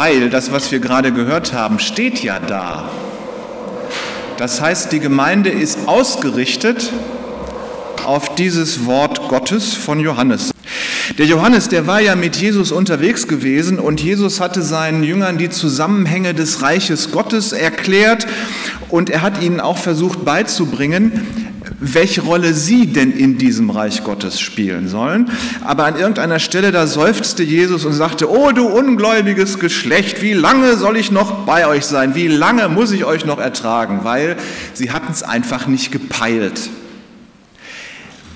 weil das, was wir gerade gehört haben, steht ja da. Das heißt, die Gemeinde ist ausgerichtet auf dieses Wort Gottes von Johannes. Der Johannes, der war ja mit Jesus unterwegs gewesen und Jesus hatte seinen Jüngern die Zusammenhänge des Reiches Gottes erklärt und er hat ihnen auch versucht beizubringen, welche Rolle sie denn in diesem Reich Gottes spielen sollen. Aber an irgendeiner Stelle, da seufzte Jesus und sagte, oh du ungläubiges Geschlecht, wie lange soll ich noch bei euch sein? Wie lange muss ich euch noch ertragen? Weil sie hatten es einfach nicht gepeilt.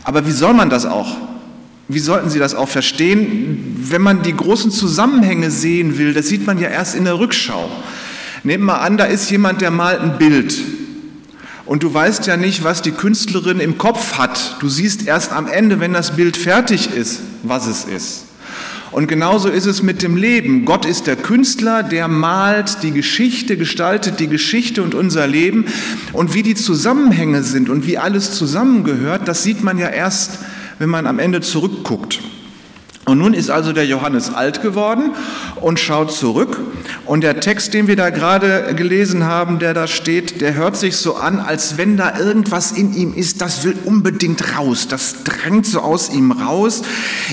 Aber wie soll man das auch? Wie sollten Sie das auch verstehen? Wenn man die großen Zusammenhänge sehen will, das sieht man ja erst in der Rückschau. Nehmen wir an, da ist jemand, der malt ein Bild. Und du weißt ja nicht, was die Künstlerin im Kopf hat. Du siehst erst am Ende, wenn das Bild fertig ist, was es ist. Und genauso ist es mit dem Leben. Gott ist der Künstler, der malt die Geschichte, gestaltet die Geschichte und unser Leben. Und wie die Zusammenhänge sind und wie alles zusammengehört, das sieht man ja erst, wenn man am Ende zurückguckt. Und nun ist also der Johannes alt geworden und schaut zurück. Und der Text, den wir da gerade gelesen haben, der da steht, der hört sich so an, als wenn da irgendwas in ihm ist, das will unbedingt raus. Das drängt so aus ihm raus.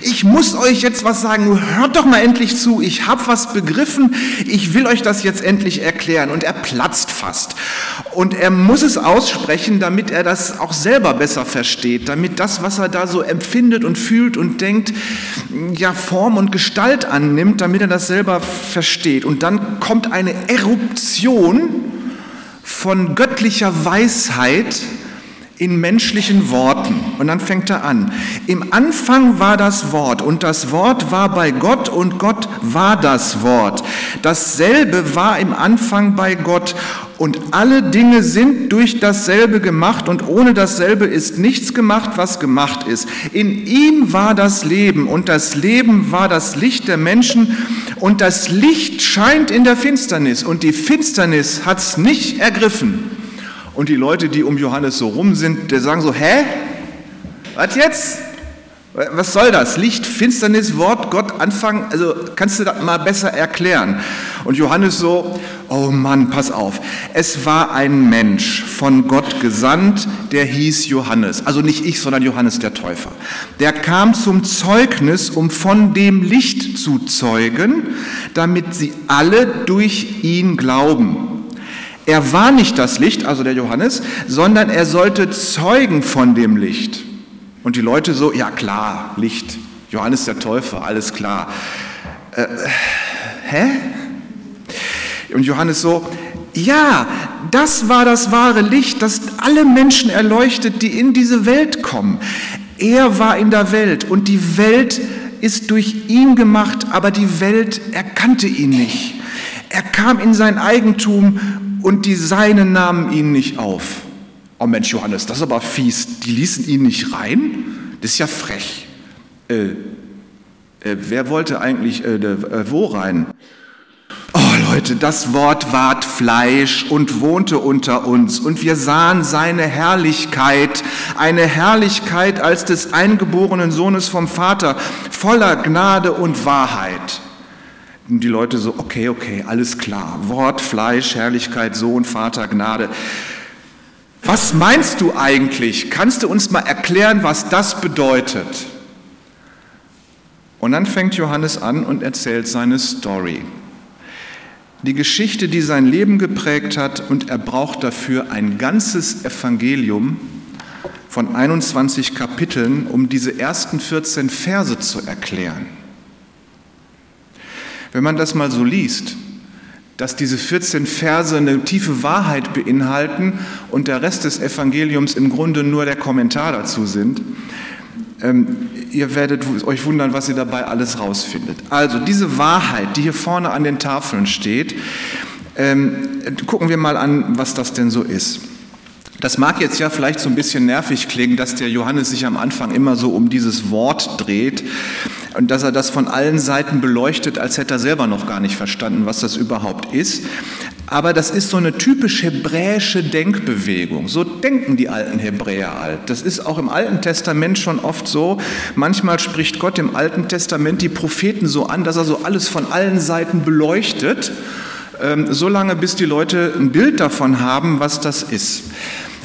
Ich muss euch jetzt was sagen. Hört doch mal endlich zu. Ich habe was begriffen. Ich will euch das jetzt endlich erklären. Und er platzt fast. Und er muss es aussprechen, damit er das auch selber besser versteht, damit das, was er da so empfindet und fühlt und denkt, ja, Form und Gestalt annimmt, damit er das selber versteht. Und dann kommt eine Eruption von göttlicher Weisheit in menschlichen Worten. Und dann fängt er an. Im Anfang war das Wort und das Wort war bei Gott und Gott war das Wort. Dasselbe war im Anfang bei Gott und alle Dinge sind durch dasselbe gemacht und ohne dasselbe ist nichts gemacht, was gemacht ist. In ihm war das Leben und das Leben war das Licht der Menschen und das Licht scheint in der Finsternis und die Finsternis hat es nicht ergriffen. Und die Leute, die um Johannes so rum sind, die sagen so, hä? Was jetzt? Was soll das? Licht, Finsternis, Wort, Gott, Anfang, also kannst du das mal besser erklären? Und Johannes so, oh Mann, pass auf. Es war ein Mensch von Gott gesandt, der hieß Johannes. Also nicht ich, sondern Johannes der Täufer. Der kam zum Zeugnis, um von dem Licht zu zeugen, damit sie alle durch ihn glauben. Er war nicht das Licht, also der Johannes, sondern er sollte zeugen von dem Licht. Und die Leute so, ja klar, Licht, Johannes der Täufer, alles klar. Äh, hä? Und Johannes so, ja, das war das wahre Licht, das alle Menschen erleuchtet, die in diese Welt kommen. Er war in der Welt und die Welt ist durch ihn gemacht, aber die Welt erkannte ihn nicht. Er kam in sein Eigentum und die Seinen nahmen ihn nicht auf. Oh Mensch, Johannes, das ist aber fies. Die ließen ihn nicht rein? Das ist ja frech. Äh, äh, wer wollte eigentlich äh, äh, wo rein? Oh Leute, das Wort ward Fleisch und wohnte unter uns und wir sahen seine Herrlichkeit, eine Herrlichkeit als des eingeborenen Sohnes vom Vater, voller Gnade und Wahrheit. Und die Leute so, okay, okay, alles klar. Wort, Fleisch, Herrlichkeit, Sohn, Vater, Gnade. Was meinst du eigentlich? Kannst du uns mal erklären, was das bedeutet? Und dann fängt Johannes an und erzählt seine Story. Die Geschichte, die sein Leben geprägt hat, und er braucht dafür ein ganzes Evangelium von 21 Kapiteln, um diese ersten 14 Verse zu erklären. Wenn man das mal so liest, dass diese 14 Verse eine tiefe Wahrheit beinhalten und der Rest des Evangeliums im Grunde nur der Kommentar dazu sind. Ähm, ihr werdet euch wundern, was ihr dabei alles rausfindet. Also diese Wahrheit, die hier vorne an den Tafeln steht, ähm, gucken wir mal an, was das denn so ist. Das mag jetzt ja vielleicht so ein bisschen nervig klingen, dass der Johannes sich am Anfang immer so um dieses Wort dreht und dass er das von allen Seiten beleuchtet, als hätte er selber noch gar nicht verstanden, was das überhaupt ist. Aber das ist so eine typisch hebräische Denkbewegung. So denken die alten Hebräer alt. Das ist auch im Alten Testament schon oft so. Manchmal spricht Gott im Alten Testament die Propheten so an, dass er so alles von allen Seiten beleuchtet, ähm, so lange bis die Leute ein Bild davon haben, was das ist.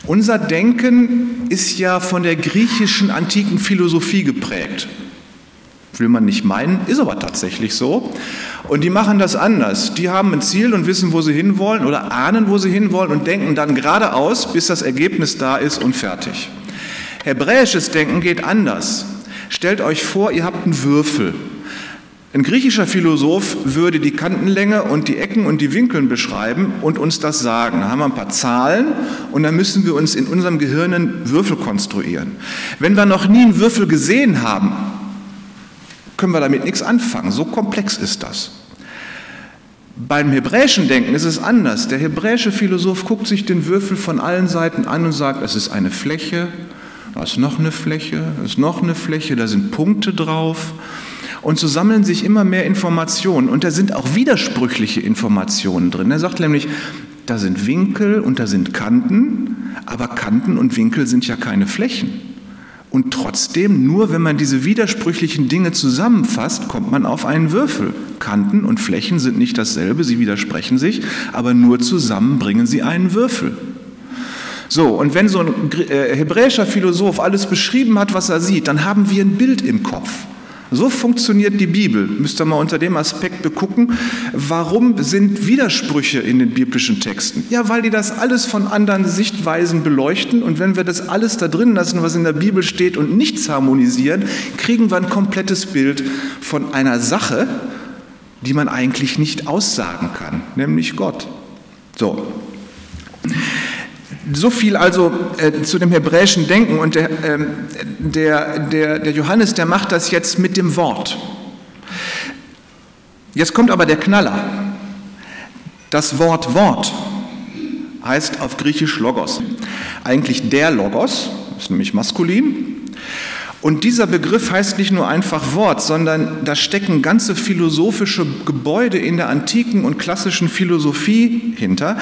Unser Denken ist ja von der griechischen antiken Philosophie geprägt. Will man nicht meinen, ist aber tatsächlich so. Und die machen das anders. Die haben ein Ziel und wissen, wo sie hinwollen oder ahnen, wo sie hinwollen und denken dann geradeaus, bis das Ergebnis da ist und fertig. Hebräisches Denken geht anders. Stellt euch vor, ihr habt einen Würfel. Ein griechischer Philosoph würde die Kantenlänge und die Ecken und die Winkel beschreiben und uns das sagen. Da haben wir ein paar Zahlen und dann müssen wir uns in unserem Gehirn einen Würfel konstruieren. Wenn wir noch nie einen Würfel gesehen haben, können wir damit nichts anfangen. So komplex ist das. Beim hebräischen Denken ist es anders. Der hebräische Philosoph guckt sich den Würfel von allen Seiten an und sagt, es ist eine Fläche, da ist noch eine Fläche, da ist noch eine Fläche, da sind Punkte drauf. Und so sammeln sich immer mehr Informationen. Und da sind auch widersprüchliche Informationen drin. Er sagt nämlich, da sind Winkel und da sind Kanten, aber Kanten und Winkel sind ja keine Flächen. Und trotzdem, nur wenn man diese widersprüchlichen Dinge zusammenfasst, kommt man auf einen Würfel. Kanten und Flächen sind nicht dasselbe, sie widersprechen sich, aber nur zusammen bringen sie einen Würfel. So, und wenn so ein äh, hebräischer Philosoph alles beschrieben hat, was er sieht, dann haben wir ein Bild im Kopf. So funktioniert die Bibel. Müsst ihr mal unter dem Aspekt begucken. Warum sind Widersprüche in den biblischen Texten? Ja, weil die das alles von anderen Sichtweisen beleuchten. Und wenn wir das alles da drin lassen, was in der Bibel steht und nichts harmonisieren, kriegen wir ein komplettes Bild von einer Sache, die man eigentlich nicht aussagen kann, nämlich Gott. So. So viel also äh, zu dem hebräischen Denken und der, äh, der, der, der Johannes, der macht das jetzt mit dem Wort. Jetzt kommt aber der Knaller. Das Wort Wort heißt auf Griechisch Logos. Eigentlich der Logos, ist nämlich maskulin, und dieser Begriff heißt nicht nur einfach Wort, sondern da stecken ganze philosophische Gebäude in der antiken und klassischen Philosophie hinter.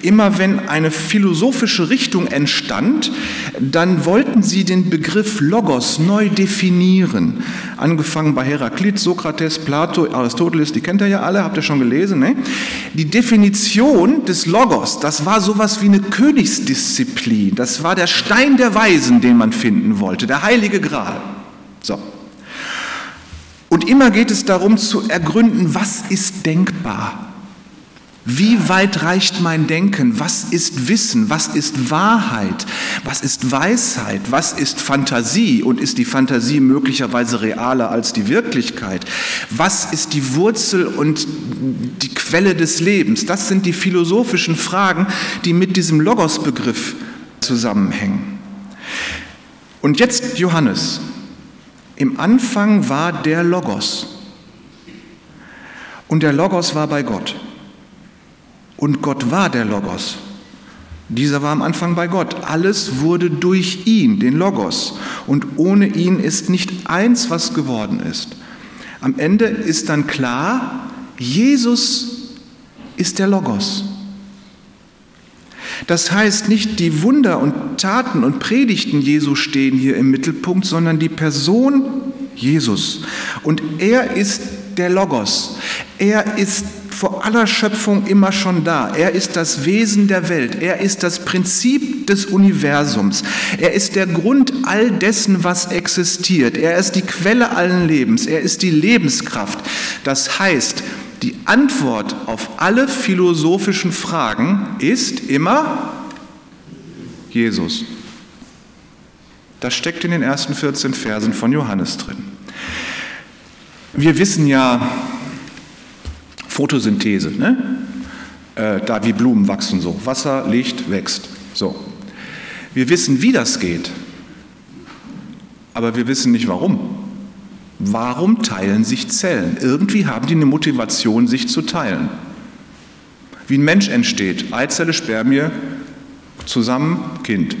Immer wenn eine philosophische Richtung entstand, dann wollten sie den Begriff Logos neu definieren. Angefangen bei Heraklit, Sokrates, Plato, Aristoteles, die kennt ihr ja alle, habt ihr schon gelesen. Ne? Die Definition des Logos, das war sowas wie eine Königsdisziplin. Das war der Stein der Weisen, den man finden wollte, der heilige Gral. So. Und immer geht es darum zu ergründen, was ist denkbar? Wie weit reicht mein Denken? Was ist Wissen? Was ist Wahrheit? Was ist Weisheit? Was ist Fantasie? Und ist die Fantasie möglicherweise realer als die Wirklichkeit? Was ist die Wurzel und die Quelle des Lebens? Das sind die philosophischen Fragen, die mit diesem Logos-Begriff zusammenhängen. Und jetzt Johannes. Im Anfang war der Logos. Und der Logos war bei Gott. Und Gott war der Logos. Dieser war am Anfang bei Gott. Alles wurde durch ihn, den Logos. Und ohne ihn ist nicht eins, was geworden ist. Am Ende ist dann klar, Jesus ist der Logos. Das heißt, nicht die Wunder und Taten und Predigten Jesu stehen hier im Mittelpunkt, sondern die Person Jesus. Und er ist der Logos. Er ist vor aller Schöpfung immer schon da. Er ist das Wesen der Welt. Er ist das Prinzip des Universums. Er ist der Grund all dessen, was existiert. Er ist die Quelle allen Lebens. Er ist die Lebenskraft. Das heißt, die Antwort auf alle philosophischen Fragen ist immer Jesus. Das steckt in den ersten 14 Versen von Johannes drin. Wir wissen ja, Photosynthese, ne? Äh, da wie Blumen wachsen so. Wasser, Licht, wächst. So. Wir wissen, wie das geht, aber wir wissen nicht warum. Warum teilen sich Zellen? Irgendwie haben die eine Motivation, sich zu teilen. Wie ein Mensch entsteht, Eizelle, Spermie, zusammen Kind.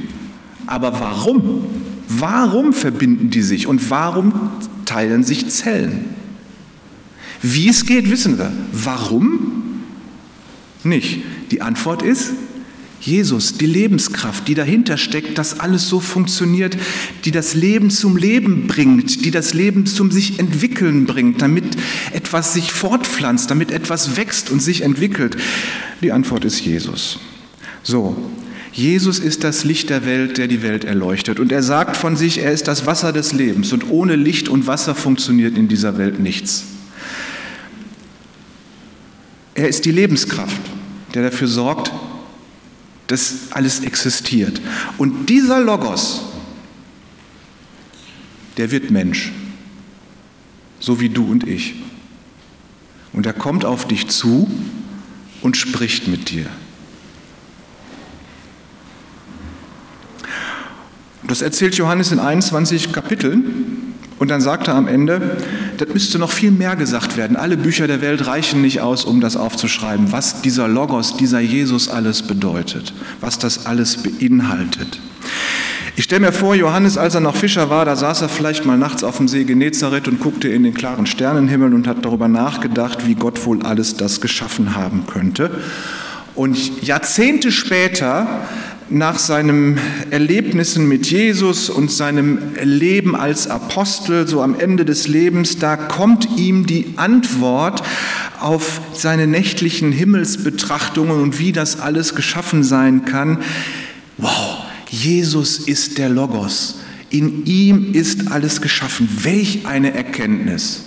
Aber warum? Warum verbinden die sich und warum teilen sich Zellen? Wie es geht, wissen wir. Warum? Nicht. Die Antwort ist Jesus, die Lebenskraft, die dahinter steckt, dass alles so funktioniert, die das Leben zum Leben bringt, die das Leben zum sich entwickeln bringt, damit etwas sich fortpflanzt, damit etwas wächst und sich entwickelt. Die Antwort ist Jesus. So, Jesus ist das Licht der Welt, der die Welt erleuchtet. Und er sagt von sich, er ist das Wasser des Lebens. Und ohne Licht und Wasser funktioniert in dieser Welt nichts. Er ist die Lebenskraft, der dafür sorgt, dass alles existiert. Und dieser Logos, der wird Mensch, so wie du und ich. Und er kommt auf dich zu und spricht mit dir. Das erzählt Johannes in 21 Kapiteln. Und dann sagt er am Ende, das müsste noch viel mehr gesagt werden. Alle Bücher der Welt reichen nicht aus, um das aufzuschreiben, was dieser Logos, dieser Jesus alles bedeutet, was das alles beinhaltet. Ich stelle mir vor, Johannes, als er noch Fischer war, da saß er vielleicht mal nachts auf dem See Genezareth und guckte in den klaren Sternenhimmel und hat darüber nachgedacht, wie Gott wohl alles das geschaffen haben könnte. Und Jahrzehnte später nach seinen Erlebnissen mit Jesus und seinem Leben als Apostel, so am Ende des Lebens, da kommt ihm die Antwort auf seine nächtlichen Himmelsbetrachtungen und wie das alles geschaffen sein kann. Wow, Jesus ist der Logos. In ihm ist alles geschaffen. Welch eine Erkenntnis.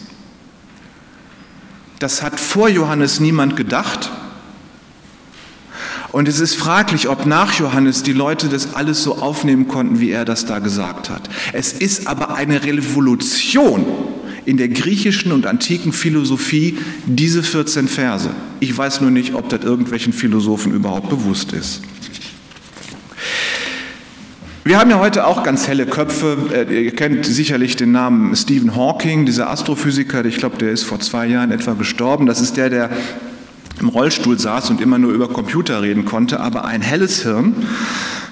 Das hat vor Johannes niemand gedacht. Und es ist fraglich, ob nach Johannes die Leute das alles so aufnehmen konnten, wie er das da gesagt hat. Es ist aber eine Revolution in der griechischen und antiken Philosophie, diese 14 Verse. Ich weiß nur nicht, ob das irgendwelchen Philosophen überhaupt bewusst ist. Wir haben ja heute auch ganz helle Köpfe. Äh, ihr kennt sicherlich den Namen Stephen Hawking, dieser Astrophysiker. Ich glaube, der ist vor zwei Jahren etwa gestorben. Das ist der, der im Rollstuhl saß und immer nur über Computer reden konnte, aber ein helles Hirn.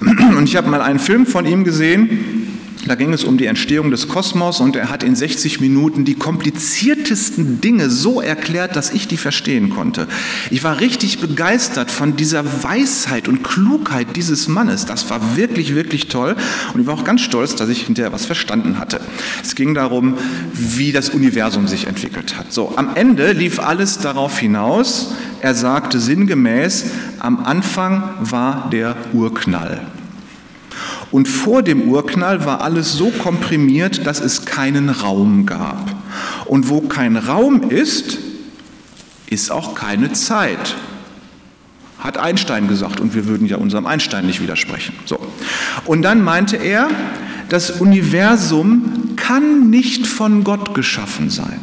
Und ich habe mal einen Film von ihm gesehen, da ging es um die Entstehung des Kosmos und er hat in 60 Minuten die kompliziertesten Dinge so erklärt, dass ich die verstehen konnte. Ich war richtig begeistert von dieser Weisheit und Klugheit dieses Mannes. Das war wirklich, wirklich toll und ich war auch ganz stolz, dass ich hinterher was verstanden hatte. Es ging darum, wie das Universum sich entwickelt hat. So, am Ende lief alles darauf hinaus. Er sagte sinngemäß, am Anfang war der Urknall. Und vor dem Urknall war alles so komprimiert, dass es keinen Raum gab. Und wo kein Raum ist, ist auch keine Zeit. Hat Einstein gesagt und wir würden ja unserem Einstein nicht widersprechen. So. Und dann meinte er, das Universum kann nicht von Gott geschaffen sein.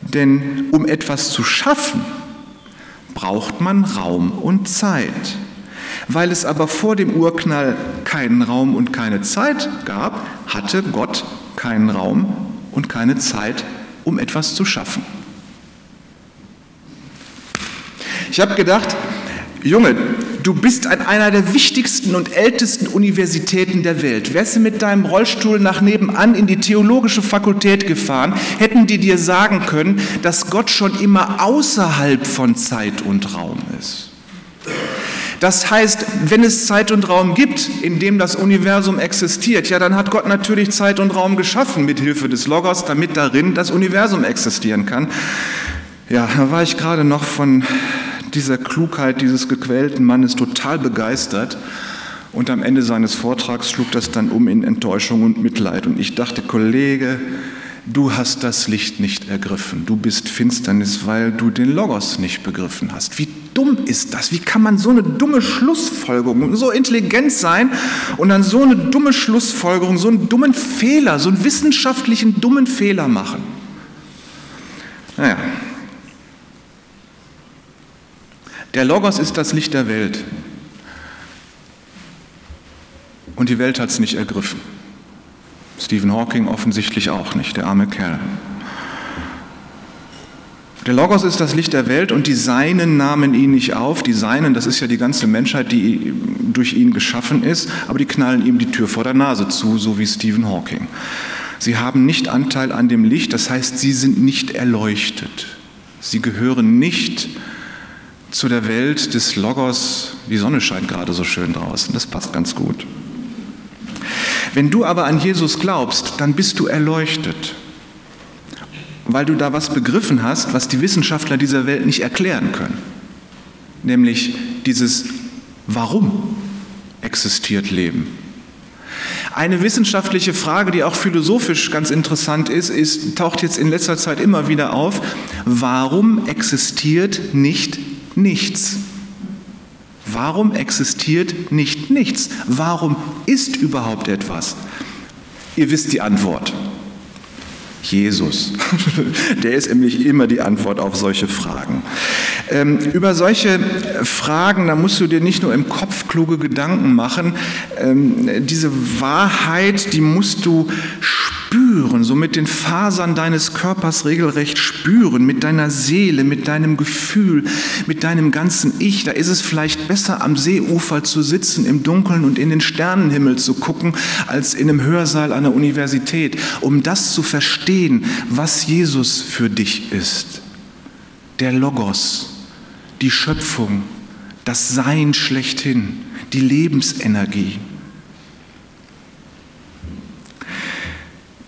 Denn um etwas zu schaffen, braucht man Raum und Zeit. Weil es aber vor dem Urknall keinen Raum und keine Zeit gab, hatte Gott keinen Raum und keine Zeit, um etwas zu schaffen. Ich habe gedacht, Junge, du bist an einer der wichtigsten und ältesten Universitäten der Welt. Wärst du mit deinem Rollstuhl nach nebenan in die theologische Fakultät gefahren, hätten die dir sagen können, dass Gott schon immer außerhalb von Zeit und Raum ist. Das heißt, wenn es Zeit und Raum gibt, in dem das Universum existiert, ja, dann hat Gott natürlich Zeit und Raum geschaffen mit Hilfe des Logos, damit darin das Universum existieren kann. Ja, da war ich gerade noch von dieser Klugheit dieses gequälten Mannes total begeistert. Und am Ende seines Vortrags schlug das dann um in Enttäuschung und Mitleid. Und ich dachte, Kollege, du hast das Licht nicht ergriffen. Du bist Finsternis, weil du den Logos nicht begriffen hast. Wie dumm ist das? Wie kann man so eine dumme Schlussfolgerung, so intelligent sein und dann so eine dumme Schlussfolgerung, so einen dummen Fehler, so einen wissenschaftlichen dummen Fehler machen? Naja. Der Logos ist das Licht der Welt. Und die Welt hat es nicht ergriffen. Stephen Hawking offensichtlich auch nicht, der arme Kerl. Der Logos ist das Licht der Welt und die Seinen nahmen ihn nicht auf. Die Seinen, das ist ja die ganze Menschheit, die durch ihn geschaffen ist, aber die knallen ihm die Tür vor der Nase zu, so wie Stephen Hawking. Sie haben nicht Anteil an dem Licht, das heißt, sie sind nicht erleuchtet. Sie gehören nicht zu der Welt des Logos. Die Sonne scheint gerade so schön draußen, das passt ganz gut. Wenn du aber an Jesus glaubst, dann bist du erleuchtet, weil du da was begriffen hast, was die Wissenschaftler dieser Welt nicht erklären können. Nämlich dieses Warum existiert Leben? Eine wissenschaftliche Frage, die auch philosophisch ganz interessant ist, ist, taucht jetzt in letzter Zeit immer wieder auf. Warum existiert nicht nichts? Warum existiert nicht nichts? Warum ist überhaupt etwas? Ihr wisst die Antwort. Jesus. Der ist nämlich immer die Antwort auf solche Fragen. Ähm, über solche Fragen, da musst du dir nicht nur im Kopf kluge Gedanken machen. Ähm, diese Wahrheit, die musst du spüren, so mit den Fasern deines Körpers regelrecht spüren, mit deiner Seele, mit deinem Gefühl, mit deinem ganzen Ich. Da ist es vielleicht besser, am Seeufer zu sitzen, im Dunkeln und in den Sternenhimmel zu gucken, als in einem Hörsaal der Universität, um das zu verstehen, was Jesus für dich ist. Der Logos, die Schöpfung, das Sein schlechthin, die Lebensenergie.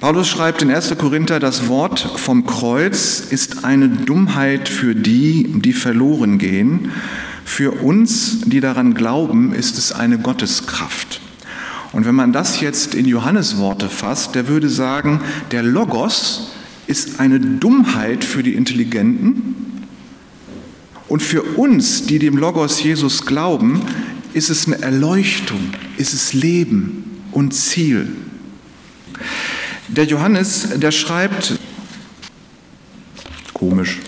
Paulus schreibt in 1. Korinther, das Wort vom Kreuz ist eine Dummheit für die, die verloren gehen. Für uns, die daran glauben, ist es eine Gotteskraft. Und wenn man das jetzt in Johannes Worte fasst, der würde sagen, der Logos ist eine Dummheit für die Intelligenten und für uns, die dem Logos Jesus glauben, ist es eine Erleuchtung, ist es Leben und Ziel. Der Johannes, der schreibt, komisch,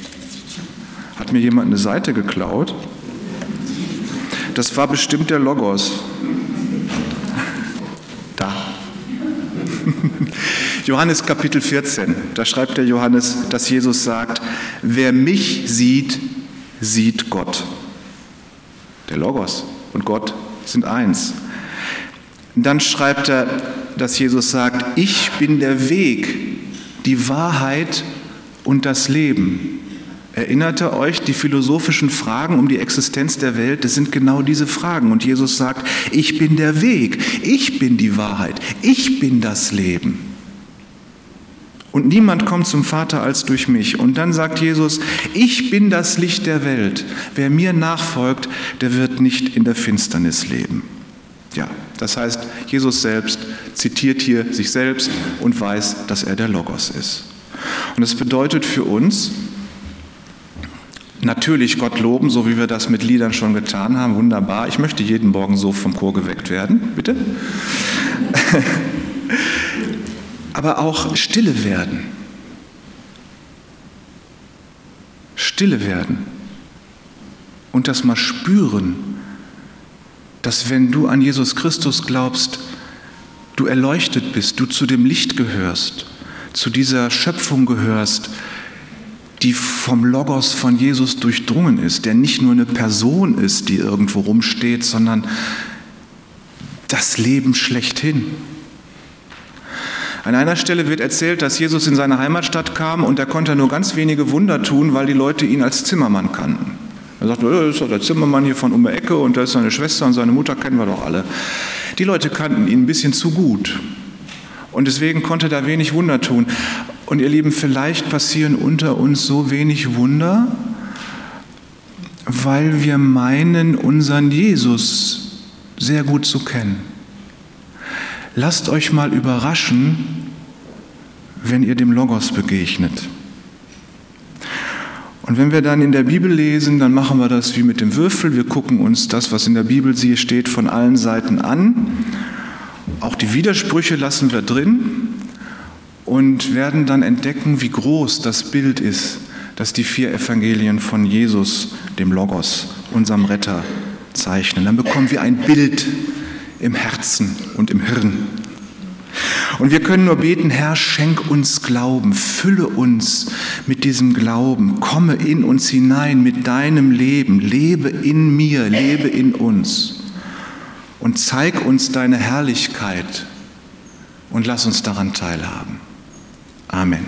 hat mir jemand eine Seite geklaut? Das war bestimmt der Logos. Da. Johannes Kapitel 14, da schreibt der Johannes, dass Jesus sagt, wer mich sieht, sieht Gott. Der Logos und Gott sind eins. Dann schreibt er, dass Jesus sagt, ich bin der Weg, die Wahrheit und das Leben. Erinnerte euch, die philosophischen Fragen um die Existenz der Welt, das sind genau diese Fragen. Und Jesus sagt, ich bin der Weg, ich bin die Wahrheit, ich bin das Leben. Und niemand kommt zum Vater als durch mich. Und dann sagt Jesus, ich bin das Licht der Welt. Wer mir nachfolgt, der wird nicht in der Finsternis leben. Ja, das heißt, Jesus selbst zitiert hier sich selbst und weiß, dass er der Logos ist. Und das bedeutet für uns, natürlich Gott loben, so wie wir das mit Liedern schon getan haben, wunderbar. Ich möchte jeden Morgen so vom Chor geweckt werden, bitte. Aber auch stille werden. Stille werden. Und das mal spüren, dass wenn du an Jesus Christus glaubst, du erleuchtet bist, du zu dem Licht gehörst, zu dieser Schöpfung gehörst, die vom Logos von Jesus durchdrungen ist, der nicht nur eine Person ist, die irgendwo rumsteht, sondern das Leben schlechthin. An einer Stelle wird erzählt, dass Jesus in seine Heimatstadt kam und er konnte nur ganz wenige Wunder tun, weil die Leute ihn als Zimmermann kannten. Er sagt, das ist doch der Zimmermann hier von um die Ecke und da ist seine Schwester und seine Mutter kennen wir doch alle. Die Leute kannten ihn ein bisschen zu gut. Und deswegen konnte da wenig Wunder tun. Und ihr Lieben, vielleicht passieren unter uns so wenig Wunder, weil wir meinen, unseren Jesus sehr gut zu kennen. Lasst euch mal überraschen, wenn ihr dem Logos begegnet. Und wenn wir dann in der Bibel lesen, dann machen wir das wie mit dem Würfel. Wir gucken uns das, was in der Bibel steht, von allen Seiten an. Auch die Widersprüche lassen wir drin und werden dann entdecken, wie groß das Bild ist, das die vier Evangelien von Jesus, dem Logos, unserem Retter, zeichnen. Dann bekommen wir ein Bild im Herzen und im Hirn. Und wir können nur beten, Herr, schenk uns Glauben, fülle uns mit diesem Glauben, komme in uns hinein mit deinem Leben, lebe in mir, lebe in uns und zeig uns deine Herrlichkeit und lass uns daran teilhaben. Amen.